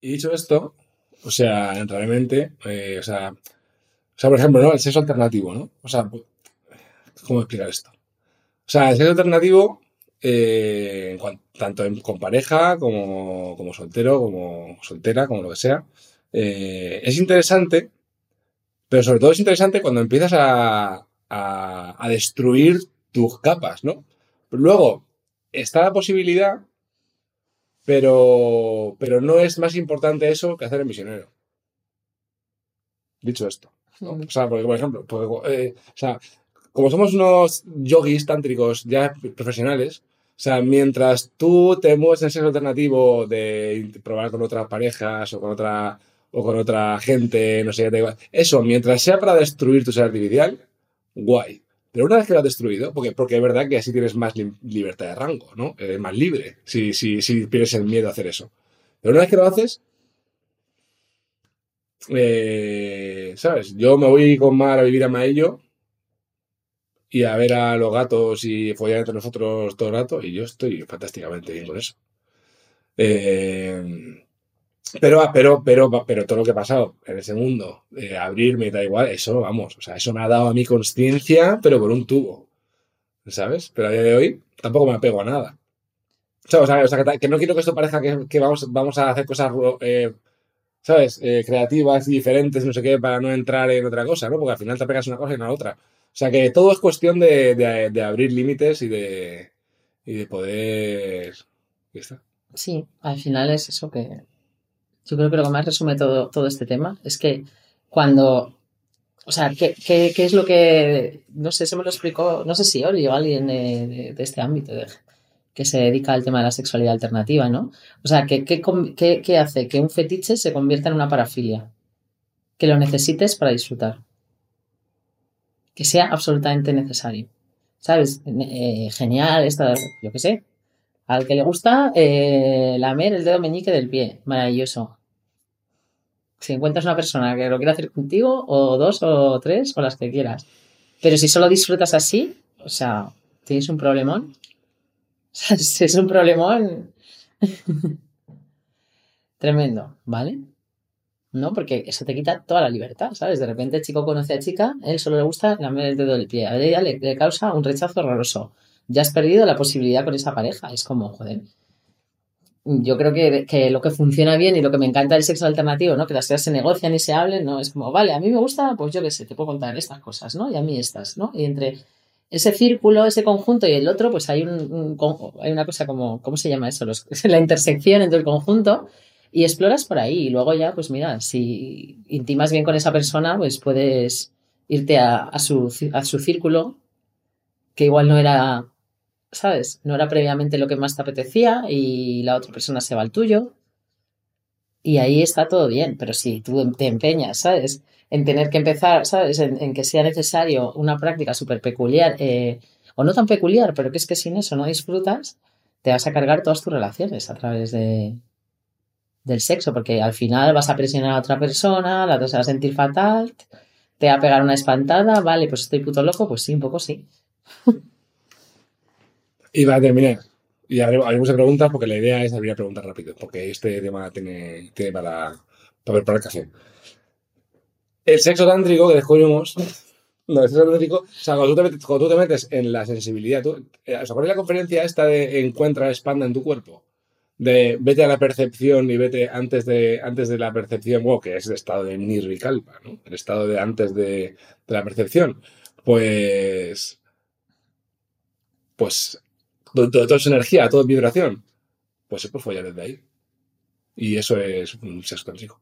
Y dicho esto, o sea, realmente, eh, o sea, o sea, por ejemplo, ¿no? El sexo alternativo, ¿no? O sea, ¿cómo explicar esto? O sea, el sexo alternativo, eh, tanto con pareja como, como soltero, como soltera, como lo que sea, eh, es interesante, pero sobre todo es interesante cuando empiezas a, a, a destruir tus capas, ¿no? Luego, está la posibilidad, pero, pero no es más importante eso que hacer el misionero. Dicho esto. ¿no? O sea, porque, por ejemplo, porque, eh, o sea, como somos unos yogis tántricos ya profesionales, o sea, mientras tú te mueves en el sexo alternativo de probar con otras parejas o con otra o con otra gente, no sé qué, da igual. Eso, mientras sea para destruir tu ser artificial, guay. Pero una vez que lo has destruido, porque, porque es verdad que así tienes más li- libertad de rango, ¿no? Eres más libre si, si, si pierdes el miedo a hacer eso. Pero una vez que lo haces, eh, ¿sabes? Yo me voy con Mar a vivir a Maello y a ver a los gatos y follar entre nosotros todo el rato y yo estoy fantásticamente bien con eso. Eh, pero, pero, pero, pero todo lo que ha pasado en ese mundo, abrirme da igual, eso, vamos, o sea, eso me ha dado a mi conciencia, pero por un tubo, ¿sabes? Pero a día de hoy tampoco me apego a nada. O sea, o sea, que, que no quiero que esto parezca que, vamos, vamos a hacer cosas, eh, ¿sabes? Eh, creativas y diferentes, no sé qué, para no entrar en otra cosa, ¿no? Porque al final te pegas una cosa y no otra. O sea, que todo es cuestión de, de, abrir límites y de, y de poder... Está. Sí, al final es eso que yo creo que lo que más resume todo, todo este tema es que cuando, o sea, ¿qué, qué, es lo que, no sé, se me lo explicó, no sé si Ori o alguien de, este ámbito que se dedica al tema de la sexualidad alternativa, ¿no? O sea, ¿qué, qué- qué hace que un fetiche se convierta en una parafilia? Que lo necesites para disfrutar. Que sea absolutamente necesario. ¿Sabes? Eh, genial, esta, yo qué sé, al que le gusta eh, lamer el dedo meñique del pie. Maravilloso. Si encuentras una persona que lo quiere hacer contigo, o dos, o tres, o las que quieras. Pero si solo disfrutas así, o sea, tienes un problemón. Es un problemón tremendo, ¿vale? ¿No? Porque eso te quita toda la libertad, ¿sabes? De repente el chico conoce a chica, él solo le gusta lamer el dedo del pie. A ella le, le causa un rechazo horroroso. Ya has perdido la posibilidad con esa pareja. Es como, joder. Yo creo que, que lo que funciona bien y lo que me encanta del sexo alternativo, ¿no? Que las cosas se negocian y se hablen, ¿no? Es como, vale, a mí me gusta, pues yo qué sé, te puedo contar estas cosas, ¿no? Y a mí estas, ¿no? Y entre ese círculo, ese conjunto y el otro, pues hay, un, hay una cosa como, ¿cómo se llama eso? Los- la intersección entre el conjunto y exploras por ahí. Y luego ya, pues mira, si intimas bien con esa persona, pues puedes irte a, su, a su círculo, que igual no era, ¿sabes? No era previamente lo que más te apetecía y la otra persona se va al tuyo. Y ahí está todo bien, pero si tú te empeñas, ¿sabes? En tener que empezar, ¿sabes? En, en que sea necesario una práctica súper peculiar, eh, o no tan peculiar, pero que es que sin eso no disfrutas, te vas a cargar todas tus relaciones a través de, del sexo, porque al final vas a presionar a otra persona, la otra se va a sentir fatal, te va a pegar una espantada, vale, pues estoy puto loco, pues sí, un poco sí. Y para terminar, y haremos, haremos preguntas porque la idea es abrir a preguntas rápido, porque este tema tiene, tiene para, para para el café. El sexo tántrico que descubrimos. No, el sexo tántrico. O sea, cuando tú te metes, en la sensibilidad, tú, eh, ¿os acordáis de la conferencia esta de encuentra, expanda en tu cuerpo? De vete a la percepción y vete antes de, antes de la percepción, wow, que es el estado de nirvikalpa, ¿no? El estado de antes de, de la percepción. Pues. Pues todo, es energía, todo es vibración. Pues se puede follar desde ahí. Y eso es un sexo tántrico.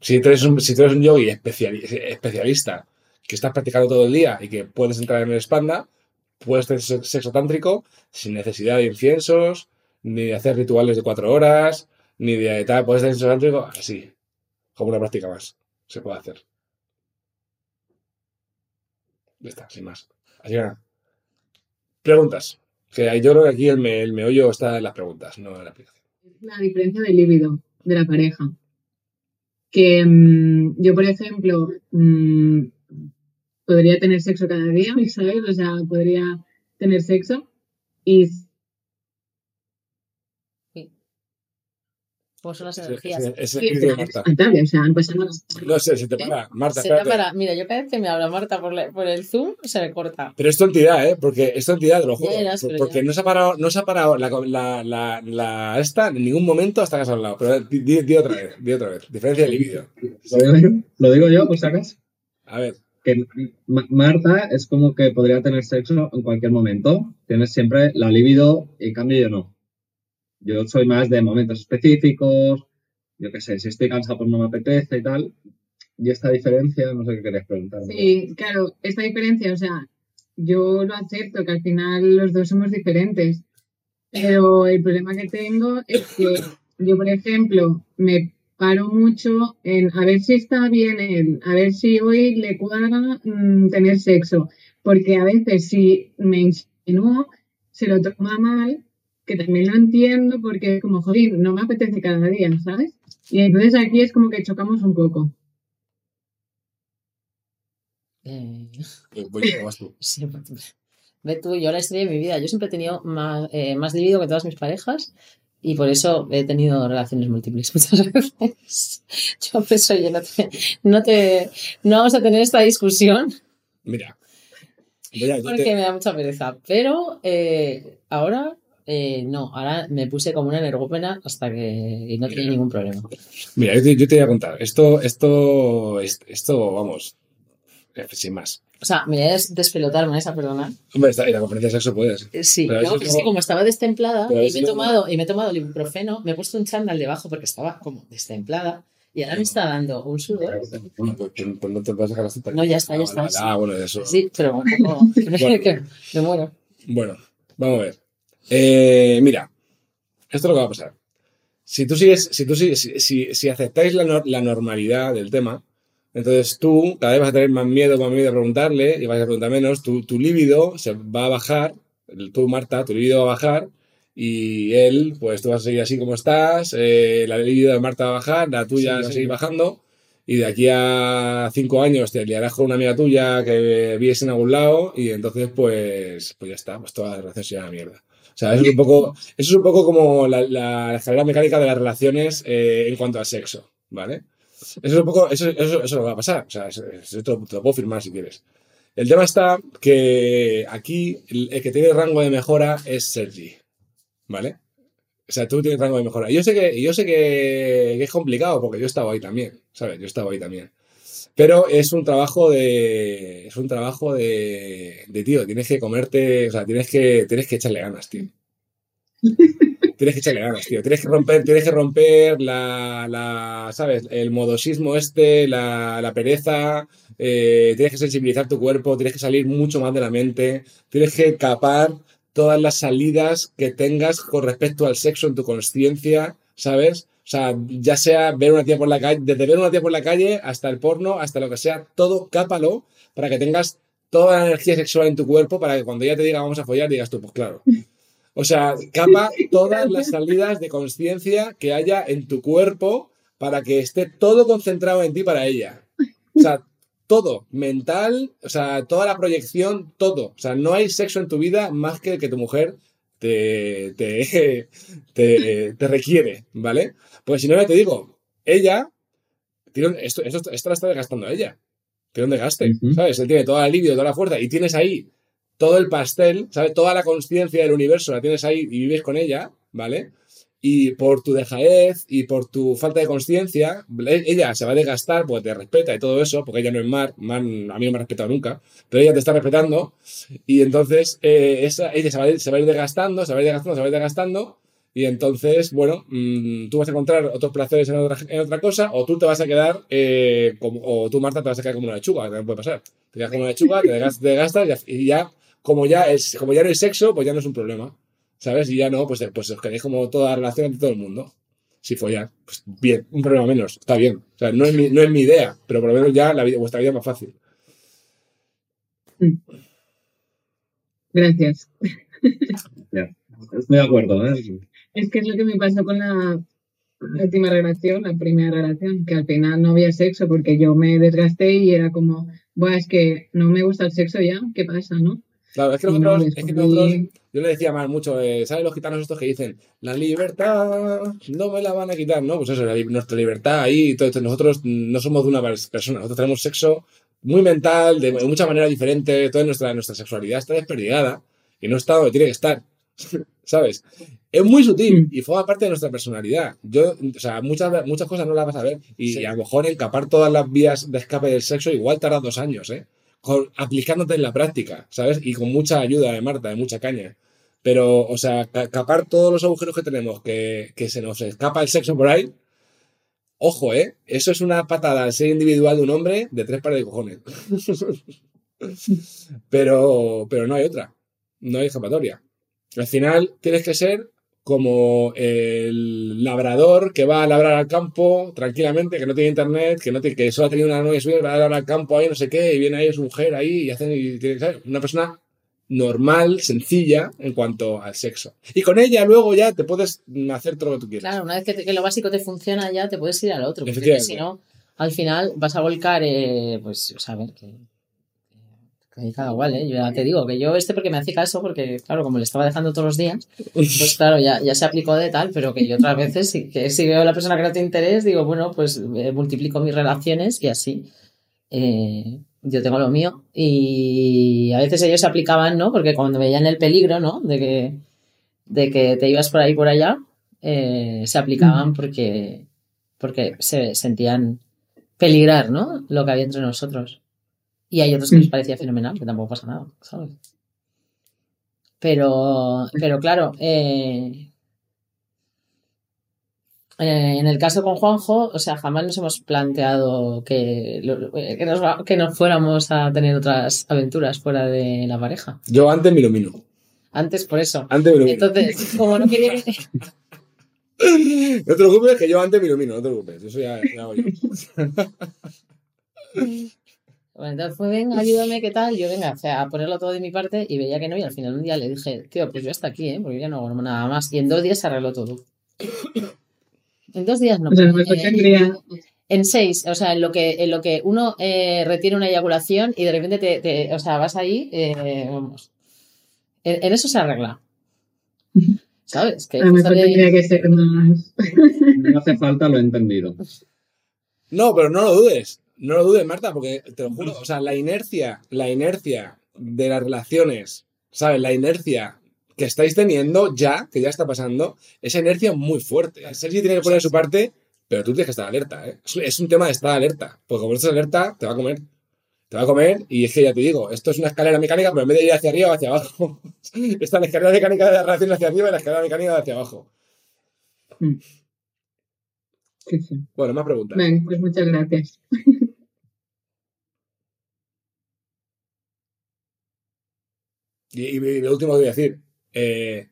Si tú eres un, si un yogi especiali- especialista que estás practicando todo el día y que puedes entrar en el expanda, puedes tener se- sexo tántrico sin necesidad de inciensos, ni de hacer rituales de cuatro horas, ni de tal. Puedes tener sexo tántrico así, como una práctica más. Se puede hacer. Ya está, sin más. Así que nada. Preguntas. Que yo creo que aquí el, me- el meollo está en las preguntas, no en la aplicación. la diferencia de líbido de la pareja. Que mm, yo, por ejemplo, mm, podría tener sexo cada día, ¿sabes? O sea, podría tener sexo y Pues son las energías. ese- ese Sí, espíritu de es Marta. fatal, o sea, no sé, se te para. Marta, Se para, mira, yo cada vez que me habla Marta por, la- por el Zoom, se me corta. Pero es tu entidad, ¿eh? Porque es entidad, te lo juro. Porque ya. no se ha parado, no se ha parado la, la, la, la- esta en ningún momento hasta que has hablado. Pero di, di- di otra vez, di otra vez. Diferencia de libido. Lo digo yo, lo digo yo, pues sacas. A ver, Que Ma- Marta es como que podría tener sexo en cualquier momento. Tienes siempre la libido y en cambio yo no. Yo soy más de momentos específicos. Yo qué sé, si estoy cansado pues no me apetece y tal. Y esta diferencia, no sé qué querías preguntar. Sí, claro, esta diferencia, o sea, yo lo acepto, que al final los dos somos diferentes, pero el problema que tengo es que yo, por ejemplo, me paro mucho en a ver si está bien a ver si hoy le cuadra mm, tener sexo, porque a veces si me insinúo, se lo toma mal, que también lo entiendo, porque es como, joder, no me apetece cada día, ¿sabes? Y entonces aquí es como que chocamos un poco. Eh, pues voy vas tú. sí, ve tú, yo la historia de mi vida. Yo siempre he tenido más, eh, más libido que todas mis parejas y por eso he tenido relaciones múltiples muchas veces. Yo pienso, yo no te, no te, no vamos a tener esta discusión Mira. Porque te- me da mucha pereza. Pero eh, ahora eh, no, ahora me puse como una energúmena hasta que y no tenía ningún problema. mira, yo te, yo te voy a contar. Esto, esto, es- esto, vamos, eh, sin más. O sea, me voy a des- despelotar, Vanessa, perdona. Hombre, en la conferencia de sexo puedes. Eh, Sí, no, es como- como estaba destemplada y me, he tomado, y me he tomado el ibuprofeno, me he puesto un chándal debajo porque estaba como destemplada y ahora me está dando un sudor. Bueno, pues, no te vas a dejar las tetas. No, ya está, ya Ah, está. Ah, bueno, eso. Sí, pero un poco... Me muero. Bueno, vamos a ver. Eh, mira, esto es lo que va a pasar. Si tú sigues, si tú sigues, si, si, si aceptáis la, la normalidad del tema, entonces tú cada vez vas a tener más miedo, más miedo a preguntarle y vas a preguntar menos. Tu, tu líbido se va a bajar, tú, Marta, tu líbido va a bajar y él, pues tú vas a seguir así como estás, eh, la libido de Marta va a bajar, la tuya Sí, va a sí. seguir bajando y de aquí a cinco años te liarás con una amiga tuya que vives en algún lado y entonces pues, pues ya está, pues toda la relación se llama mierda. O sea, es un poco, eso es un poco como la, la escalera mecánica de las relaciones eh, en cuanto al sexo, ¿vale? Eso es un poco, eso, eso, eso no va a pasar, o sea, eso, eso te, lo, te lo puedo firmar si quieres. El tema está que aquí el, el que tiene rango de mejora es Sergi, ¿vale? O sea, tú tienes rango de mejora. Yo sé que, yo sé que, que es complicado porque yo estaba ahí también, ¿sabes? Yo estaba ahí también. Pero es un trabajo de. Es un trabajo de. de tío, tienes que comerte. O sea, tienes que, tienes que echarle ganas, tío. Tienes que echarle ganas, tío. Tienes que romper, tienes que romper la, la ¿sabes? El modosismo este, la, la pereza. eh, tienes que sensibilizar tu cuerpo, tienes que salir mucho más de la mente. Tienes que capar todas las salidas que tengas con respecto al sexo en tu conciencia, ¿sabes? O sea, ya sea ver una tía por la calle, desde ver una tía por la calle hasta el porno, hasta lo que sea, todo cápalo para que tengas toda la energía sexual en tu cuerpo para que cuando ella te diga vamos a follar, digas tú, pues claro. O sea, capa todas las salidas de conciencia que haya en tu cuerpo para que esté todo concentrado en ti para ella. O sea, todo, mental, o sea, toda la proyección, todo. O sea, no hay sexo en tu vida más que el que tu mujer te, te, te, te requiere, ¿vale? Pues si no, ya te digo, ella, esto, esto, esto la está desgastando a ella. Tiene un desgaste, Ujú. ¿sabes? Él tiene toda la libido, toda la fuerza y tienes ahí todo el pastel, ¿sabes? Toda la conciencia del universo la tienes ahí y vives con ella, ¿vale? Y por tu dejadez y por tu falta de conciencia, ella se va a desgastar porque te respeta y todo eso, porque ella no es Mar, Mar a mí no me ha respetado nunca, pero ella te está respetando y entonces eh, esa, ella se va, ir, se va a ir desgastando, se va a ir desgastando, se va a ir desgastando y entonces, bueno, mm, tú vas a encontrar otros placeres en otra, en otra cosa o tú te vas a quedar, eh, como, o tú Marta te vas a quedar como una lechuga, también puede pasar. Te quedas como una lechuga, te desgastas, te y ya, como ya, es, como ya no hay sexo, pues ya no es un problema. ¿Sabes? Y ya no, pues, pues os queréis como toda la relación entre todo el mundo. Si follar, pues bien, un problema menos, está bien. O sea, no es mi, no es mi idea, pero por lo menos ya la vida, vuestra vida es más fácil. Gracias. Estoy de acuerdo, ¿eh? Es que es lo que me pasó con la última relación, la primera relación, que al final no había sexo porque yo me desgasté y era como, Buah, es que no me gusta el sexo ya, ¿qué pasa, no? Claro, es que Y no, nosotros, es que nosotros- yo le decía más mucho, eh, ¿sabes los gitanos estos que dicen, la libertad no me la van a quitar? No, pues eso, la nuestra libertad ahí, y todo esto. nosotros no somos de una pers- persona, nosotros tenemos sexo muy mental, de muchas maneras diferentes, toda nuestra, nuestra sexualidad está desperdigada y no está donde tiene que estar, ¿sabes? Es muy sutil Mm. y forma parte de nuestra personalidad. Yo, o sea, muchas, muchas cosas no las vas a ver y, Sí. a lo mejor encapar todas las vías de escape del sexo igual tarda dos años, ¿eh? Aplicándote en la práctica, ¿sabes? Y con mucha ayuda de Marta, de mucha caña. Pero, o sea, ca- capar todos los agujeros que tenemos, que, que se nos escapa el sexo por ahí, ojo, ¿eh? Eso es una patada al ser individual de un hombre de tres pares de cojones. pero, pero no hay otra. No hay escapatoria. Al final tienes que ser como el labrador que va a labrar al campo tranquilamente, que no tiene internet, que no tiene, que solo ha tenido una novia suya, va a labrar al campo ahí, no sé qué, y viene ahí su mujer ahí y hacen y tiene, ¿sabes? una persona normal, sencilla en cuanto al sexo. Y con ella luego ya te puedes hacer todo lo que tú quieras. Claro, una vez que, te- que lo básico te funciona ya te puedes ir al otro. Porque si no, al final vas a volcar, eh, pues, o sea, a ver, que ahí cada igual, ¿eh? Yo ya te digo que yo este porque me hace caso, porque claro, como le estaba dejando todos los días, pues claro, ya, ya se aplicó de tal, pero que yo otras veces, sí, que si veo a la persona que no te interés, digo, bueno, pues eh, multiplico mis relaciones y así. eh, yo tengo lo mío. Y a veces ellos se aplicaban, ¿no? Porque cuando veían el peligro, ¿no? De que, de que te ibas por ahí por allá, eh, se aplicaban porque, porque se sentían peligrar, ¿no? Lo que había entre nosotros. Y hay otros que les parecía fenomenal, que tampoco pasa nada, ¿sabes? Pero, pero claro, eh, eh, en el caso con Juanjo, o sea, jamás nos hemos planteado que, que, nos, que nos fuéramos a tener otras aventuras fuera de la pareja. Yo antes me ilumino. Antes por eso. Antes me ilumino. Entonces, como no quería que... No te preocupes, que yo antes me ilumino, no te preocupes. Eso ya, ya hago yo. Bueno, entonces fue, venga, ayúdame, ¿qué tal? Yo, venga, o sea, a ponerlo todo de mi parte y veía que no. Y al final un día le dije, tío, pues yo hasta aquí, ¿eh? Porque ya no hago nada más. Y en dos días se arregló todo. En dos días no. Sea, no eh, en seis, o sea, en lo que, en lo que uno eh, retiene una eyaculación y de repente te, te- o sea, vas ahí, eh, vamos. En, en eso se arregla. ¿Sabes? Que A mejor tendría que ser más. No hace falta, lo he entendido. No, pero no lo dudes. No lo dudes, Marta, porque te lo juro. O sea, la inercia, la inercia de las relaciones, ¿sabes? La inercia que estáis teniendo ya, que ya está pasando, esa inercia es muy fuerte. Sergi tiene que poner su parte, pero tú tienes que estar alerta, ¿eh? Es- un tema de estar alerta. Porque como no estás alerta, te va a comer. Te va a comer y es que ya te digo, esto es una escalera mecánica, pero en vez de ir hacia arriba, va hacia abajo. Está la escalera mecánica de la relación hacia arriba y la escalera mecánica de hacia abajo. Sí, sí. Bueno, más preguntas. Vale, pues muchas gracias. Y, y lo último que voy a decir, eh,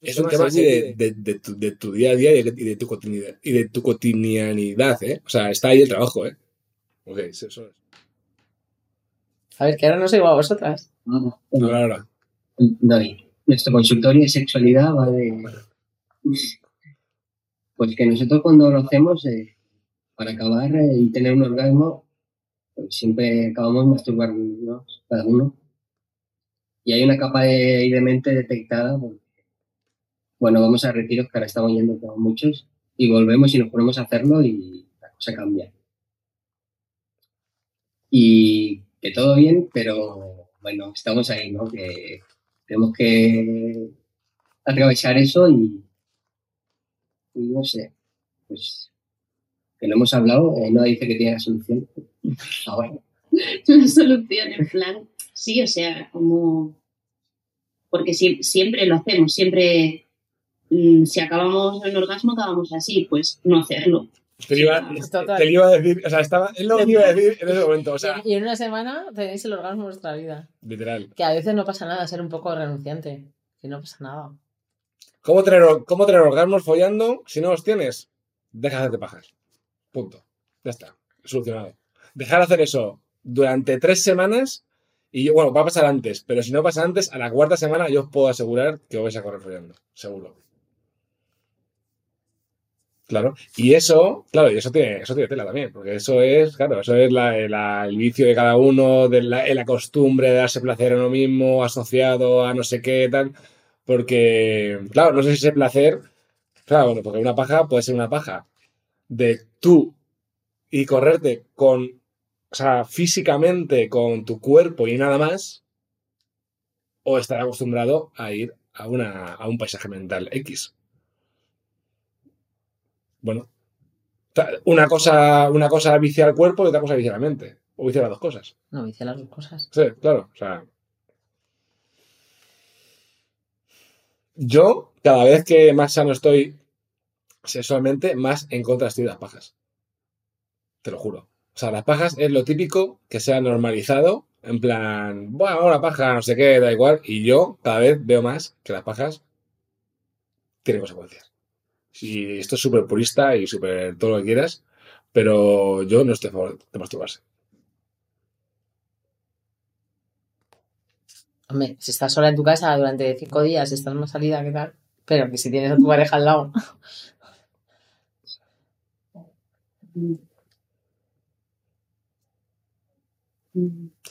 es un tema así de, de- de tu, de tu día a día y de, y de tu cotidianidad, y de tu cotidianidad, ¿eh? O sea, está ahí el trabajo, ¿eh? Ok, eso es. A ver, que ahora no soy a vosotras. Ahora, ahora. David, nuestro consultorio de sexualidad va de... Pues que nosotros cuando lo hacemos, eh, para acabar eh, y tener un orgasmo, pues siempre acabamos masturbarnos cada uno. Y hay una capa de, de mente detectada. porque, bueno, vamos a retiros que ahora estamos yendo todos muchos y volvemos y nos ponemos a hacerlo y la cosa cambia. Y que todo bien, pero bueno, estamos ahí, ¿no? Que tenemos que atravesar eso y, y no sé, pues que lo hemos hablado, eh, no dice que tiene la solución. Ahora, una solución en plan, sí, o sea, como porque si- siempre lo hacemos, siempre mm, si acabamos el orgasmo acabamos así, pues no hacerlo. Te lo iba, te iba a decir, o sea, estaba, es lo que te iba a decir en ese momento, o sea, Y en una semana tenéis el orgasmo de vuestra vida. literal. Que a veces no pasa nada ser un poco renunciante. Que no pasa nada. ¿Cómo tener, ¿Cómo tener orgasmos follando si no los tienes? Deja de hacerte pajas. Punto. Ya está. Solucionado. Dejar de hacer eso durante tres semanas y bueno, va a pasar antes, pero si no pasa antes, a la cuarta semana yo os puedo asegurar que os vais a correr follando. Seguro. Claro. Y eso, claro, y eso tiene, eso tiene tela también, porque eso es, claro, eso es la, el vicio de cada uno, de la, la costumbre de darse placer a uno mismo, asociado a no sé qué, tal. Porque, claro, no sé si ese placer, claro, bueno, porque una paja puede ser una paja de tú y correrte con, o sea, físicamente con tu cuerpo y nada más, o estar acostumbrado a ir a, una, a un paisaje mental X. Bueno, una cosa, una cosa vicia al cuerpo y otra cosa vicia la mente. O vicia las dos cosas. No, hice las dos cosas. Sí, claro. O sea. Yo, cada vez que más sano estoy sexualmente, más en contra estoy de las pajas. Te lo juro. O sea, las pajas es lo típico que se ha normalizado. En plan, bueno, una paja, no sé qué, da igual. Y yo cada vez veo más que las pajas tienen consecuencias. Y esto es súper purista y súper todo lo que quieras, pero yo no estoy a favor de masturbarse. Hombre, si estás sola en tu casa durante cinco días, estás más salida que tal, pero que si tienes a tu pareja al lado,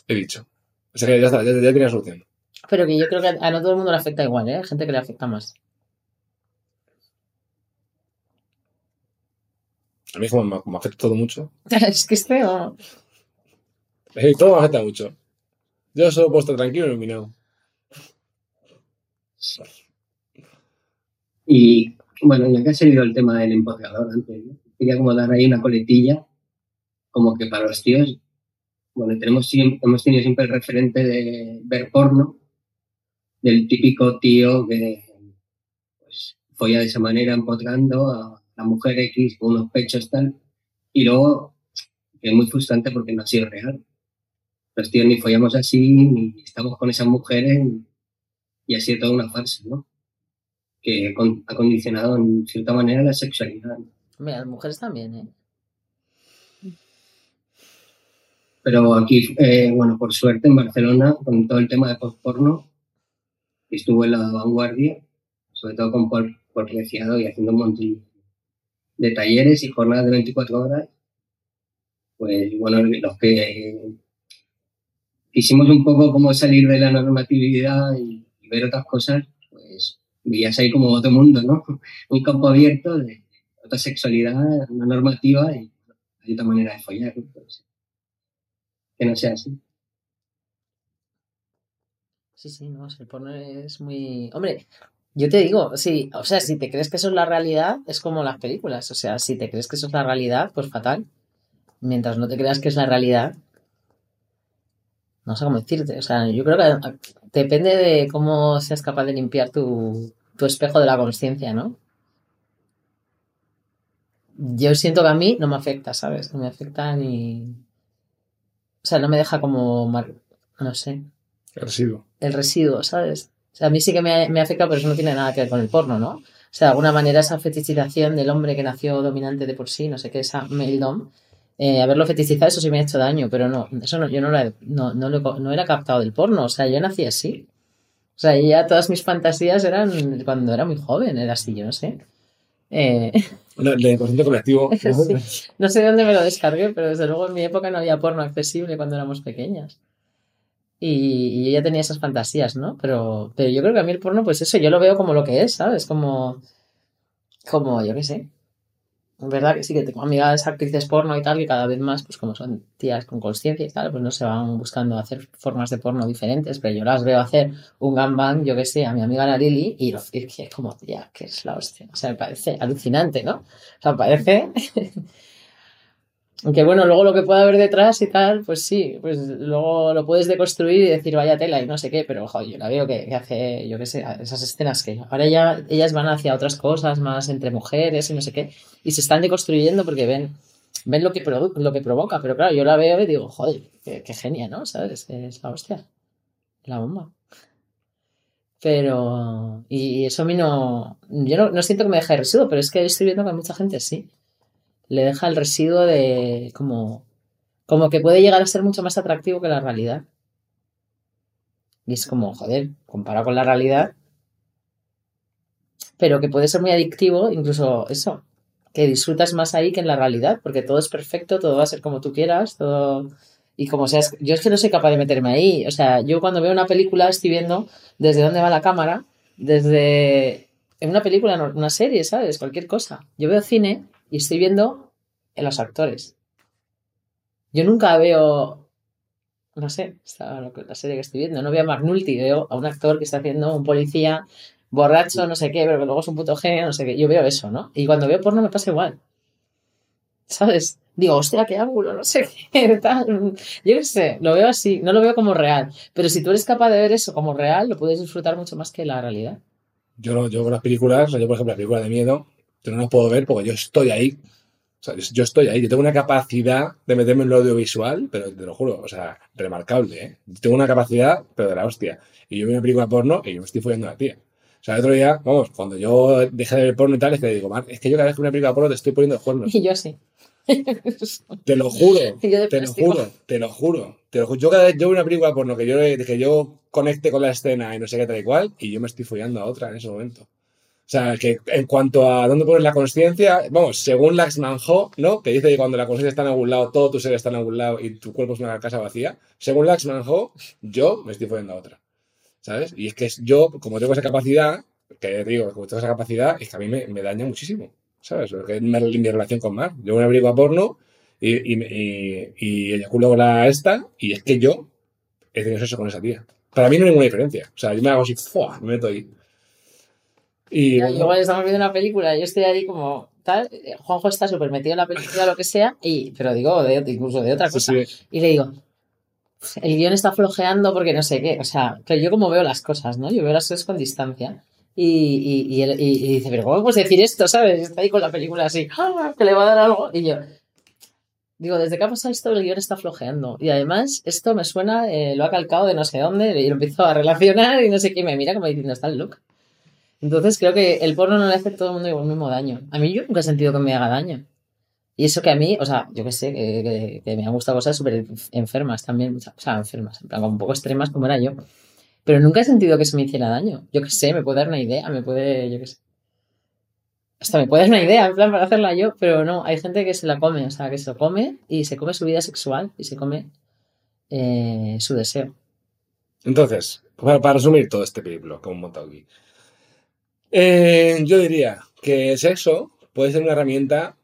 He dicho. O sea que ya está, ya, ya tenía solución. pero que yo creo que a no todo el mundo le afecta igual, ¿eh? Hay gente que le afecta más. A mí como me, me afecta todo mucho. es que este, oh, Eh, Todo me afecta mucho. Yo solo puedo estar tranquilo y iluminado. Y bueno, ya que ha salido el tema del empoderador antes, ¿no? quería como dar ahí una coletilla, como que para los tíos, bueno, tenemos siempre, hemos tenido siempre el referente de ver porno, del típico tío que pues folla de esa manera empotrando a la mujer X con unos pechos tal, y luego que es muy frustrante porque no ha sido real. Los tíos ni follamos así, ni estamos con esas mujeres, y ha sido toda una farsa, ¿no? que ha condicionado en cierta manera la sexualidad. hombre, las mujeres también, ¿eh? Pero aquí, eh, bueno, por suerte en Barcelona, con todo el tema de postporno, estuvo en la vanguardia, sobre todo con Paul, Preciado y haciendo un montón de talleres y jornadas de 24 horas. Pues bueno, los que eh, quisimos un poco como salir de la normatividad y, ver otras cosas, pues vivías ahí como otro mundo, ¿no? Un campo abierto de otra sexualidad, una normativa y hay otra manera de follar, ¿no? Que no sea así. Sí, sí, no, el porno es muy... Hombre, yo te digo, sí, o sea, si te crees que eso es la realidad, es como las películas. O sea, si te crees que eso es la realidad, pues fatal. Mientras no te creas que es la realidad, no sé cómo decirte. O sea, yo creo que depende de cómo seas capaz de limpiar tu, tu espejo de la conciencia, ¿no? Yo siento que a mí no me afecta, ¿sabes? No me afecta ni... O sea, no me deja como... No sé El residuo. el residuo, ¿sabes? O sea, a mí sí que me, me afecta, pero eso no tiene nada que ver con el porno, ¿no? O sea, de alguna manera esa fetichización del hombre que nació dominante de por sí, no sé qué, esa male dom, eh, haberlo fetichizado, eso sí me ha hecho daño, pero no, eso no, yo no lo, he- no, no, lo, no era captado del porno, o sea, yo nací así. O sea, ya todas mis fantasías eran cuando era muy joven, era así, yo no sé. Eh, No, El inconsciente colectivo. Sí. no sé de dónde me lo descargué, pero desde luego en mi época no había porno accesible cuando éramos pequeñas. Y, y yo ya tenía esas fantasías, ¿no? Pero, pero yo creo que a mí el porno, pues eso, yo lo veo como lo que es, ¿sabes? Como, como, yo qué sé. Es verdad que sí que tengo amigas actrices porno y tal, que cada vez más, pues como son tías con conciencia y tal, pues no se van buscando hacer formas de porno diferentes, pero yo las veo hacer un gangbang, yo qué sé, a mi amiga la Lili, y y que es como, tía, que es la hostia. O sea, me parece alucinante, ¿no? O sea, parece. Aunque bueno, luego lo que pueda haber detrás y tal, pues sí, pues luego lo puedes deconstruir y decir vaya tela y no sé qué, pero joder, yo la veo que, hace, yo qué sé, esas escenas que ahora ya ellas van hacia otras cosas más entre mujeres y no sé qué, y se están deconstruyendo porque ven, ven lo que, lo que provoca, pero claro, yo la veo y digo, joder, qué, genia, ¿no? ¿Sabes? Es la hostia, la bomba. Pero, y eso a mí no, yo no, no siento que me deje residuo, pero es que estoy viendo que mucha gente sí le deja el residuo de como, como que puede llegar a ser mucho más atractivo que la realidad. Y es como, joder, comparado con la realidad, pero que puede ser muy adictivo, incluso eso, que disfrutas más ahí que en la realidad, porque todo es perfecto, todo va a ser como tú quieras, todo... Y como seas, yo es que no soy capaz de meterme ahí. O sea, yo cuando veo una película estoy viendo desde dónde va la cámara, desde en una película, una serie, ¿sabes? Cualquier cosa. Yo veo cine y estoy viendo en los actores. Yo nunca veo, no sé, la serie que estoy viendo, no veo a McNulty, veo a un actor que está haciendo un policía borracho, no sé qué, pero que luego es un puto genio, no sé qué. Yo veo eso, ¿no? Y cuando veo porno me pasa igual. ¿Sabes? Digo, hostia, qué ángulo, no sé qué, tal. Yo qué sé, lo veo así, no lo veo como real. Pero si tú eres capaz de ver eso como real, lo puedes disfrutar mucho más que la realidad. Yo, no, yo con las películas, yo por ejemplo, las películas de miedo, yo no puedo ver porque yo estoy ahí. O sea, yo, estoy ahí. Yo tengo una capacidad de meterme en lo audiovisual, pero te lo juro, o sea, remarcable, ¿eh? Yo tengo una capacidad, pero de la hostia. Y yo veo una película porno y yo me estoy follando a la tía. O sea, el otro día, vamos, cuando yo dejé de ver porno y tal, es que le digo, Mar, es que yo cada vez que una película porno te estoy poniendo los cuernos. Y yo así. Te lo juro. Te lo juro, te lo juro. Te lo ju- Yo cada vez yo veo una película porno que yo, que yo conecte con la escena y no sé qué tal y cual, y yo me estoy follando a otra en ese momento. O sea, que en cuanto a dónde pones la conciencia, vamos, según Laxman Ho, ¿no? Que dice que cuando la conciencia está en algún lado, todo tu ser está en algún lado y tu cuerpo es una casa vacía. Según Laxman Ho, yo me estoy follando a otra. ¿Sabes? Y es que yo, como tengo esa capacidad, que te digo, como tengo esa capacidad, es que a mí me, me daña muchísimo. ¿Sabes? Porque es mi, mi relación con Mar. Yo una película porno y, y, y, y eyaculo con la esta, y es que yo he tenido sexo con esa tía. Para mí no hay ninguna diferencia. O sea, yo me hago así, ¡fua! me meto ahí. Y Ya, bueno, Igual estamos viendo una película, yo estoy ahí como tal, Juanjo está súper metido en la película, lo que sea, y, pero digo, de, incluso de otra sí, cosa. sí. Y le digo, el guion está flojeando porque no sé qué. O sea, pero yo como veo las cosas, ¿no? Yo veo las cosas con distancia. Y, y, y, él- y- y dice, pero ¿cómo puedes decir esto? ¿Sabes? Está ahí con la película así, ¡ah! que le va a dar algo. Y yo, digo, desde que ha pasado esto, el guion está flojeando. Y además, esto me suena, eh, lo ha calcado de no sé dónde, y lo empiezo a relacionar y no sé qué, y me mira como diciendo, está el look. Entonces creo que el porno no le hace a todo el mundo igual mismo daño. A mí yo nunca he sentido que me haga daño. Y eso que a mí, o sea, yo que sé, que, que- que me han gustado cosas súper enfermas también, o sea, enfermas, en plan, un poco extremas como era yo. Pero nunca he sentido que eso me hiciera daño. Yo que sé, me puede dar una idea, me puede, yo que sé. Hasta me puede dar una idea, en plan, para hacerla yo, pero no, hay gente que se la come, o sea, que se lo come y se come su vida sexual y se come eh, su deseo. Entonces, para, para resumir todo este periplo que hemos montado aquí, eh, yo diría que el sexo puede ser una herramienta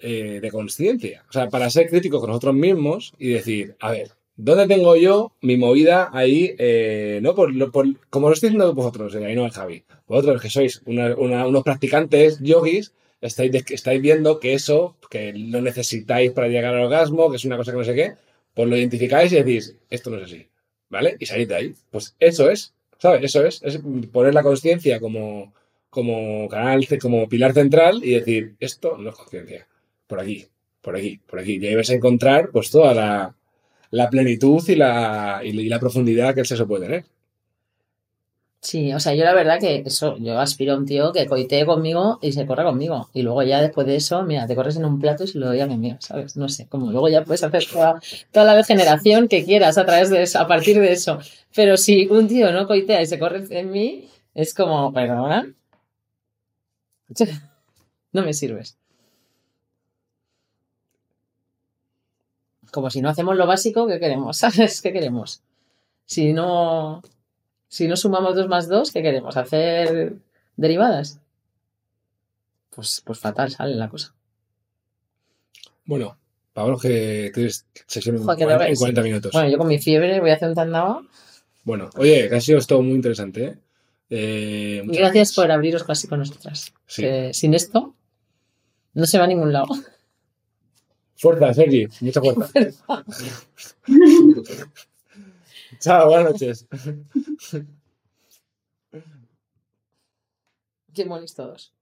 eh, de conciencia. O sea, para ser críticos con nosotros mismos y decir, a ver, ¿dónde tengo yo mi movida ahí? eh, ¿no? Por, por- como lo estoy diciendo vosotros, ahí no el Javi. Vosotros que sois una- unos practicantes yogis, estáis, estáis viendo que eso, que lo necesitáis para llegar al orgasmo, que es una cosa que no sé qué, pues lo identificáis y decís, esto no es así. ¿Vale? Y salís de ahí. Pues eso es, ¿sabes? Eso es, es poner la conciencia como, como canal, como pilar central y decir, esto no es conciencia. Por aquí, por aquí, por aquí. Y ahí vas a encontrar pues toda la, plenitud y la, y la profundidad que el sexo puede tener. Sí, o sea, yo la verdad que eso, yo aspiro a un tío que coitee conmigo y se corra conmigo. Y luego ya después de eso, mira, te corres en un plato y se lo doy a mi amiga, ¿sabes? No sé, como luego ya puedes hacer toda, toda la degeneración que quieras a través de eso, a partir de eso. Pero si un tío no coitea y se corre en mí, es como, perdona. No me sirves. Como si no hacemos lo básico, ¿qué queremos? ¿Sabes? ¿Qué queremos? Si no, si no sumamos 2 más 2, ¿qué queremos? ¿Hacer derivadas? Pues, pues fatal sale la cosa. Bueno, Pablo, que tienes sesión en, Joder, que 40, debe en ser. 40 minutos. Bueno, yo con mi fiebre voy a hacer un tandaba. Bueno, oye, que ha sido esto muy interesante. ¿eh? Eh, Gracias por abriros casi con nosotras. Sí. Que sin esto no se va a ningún lado. Fuerza, Sergi, mucha fuerza. Chao, buenas noches. Qué monis todos.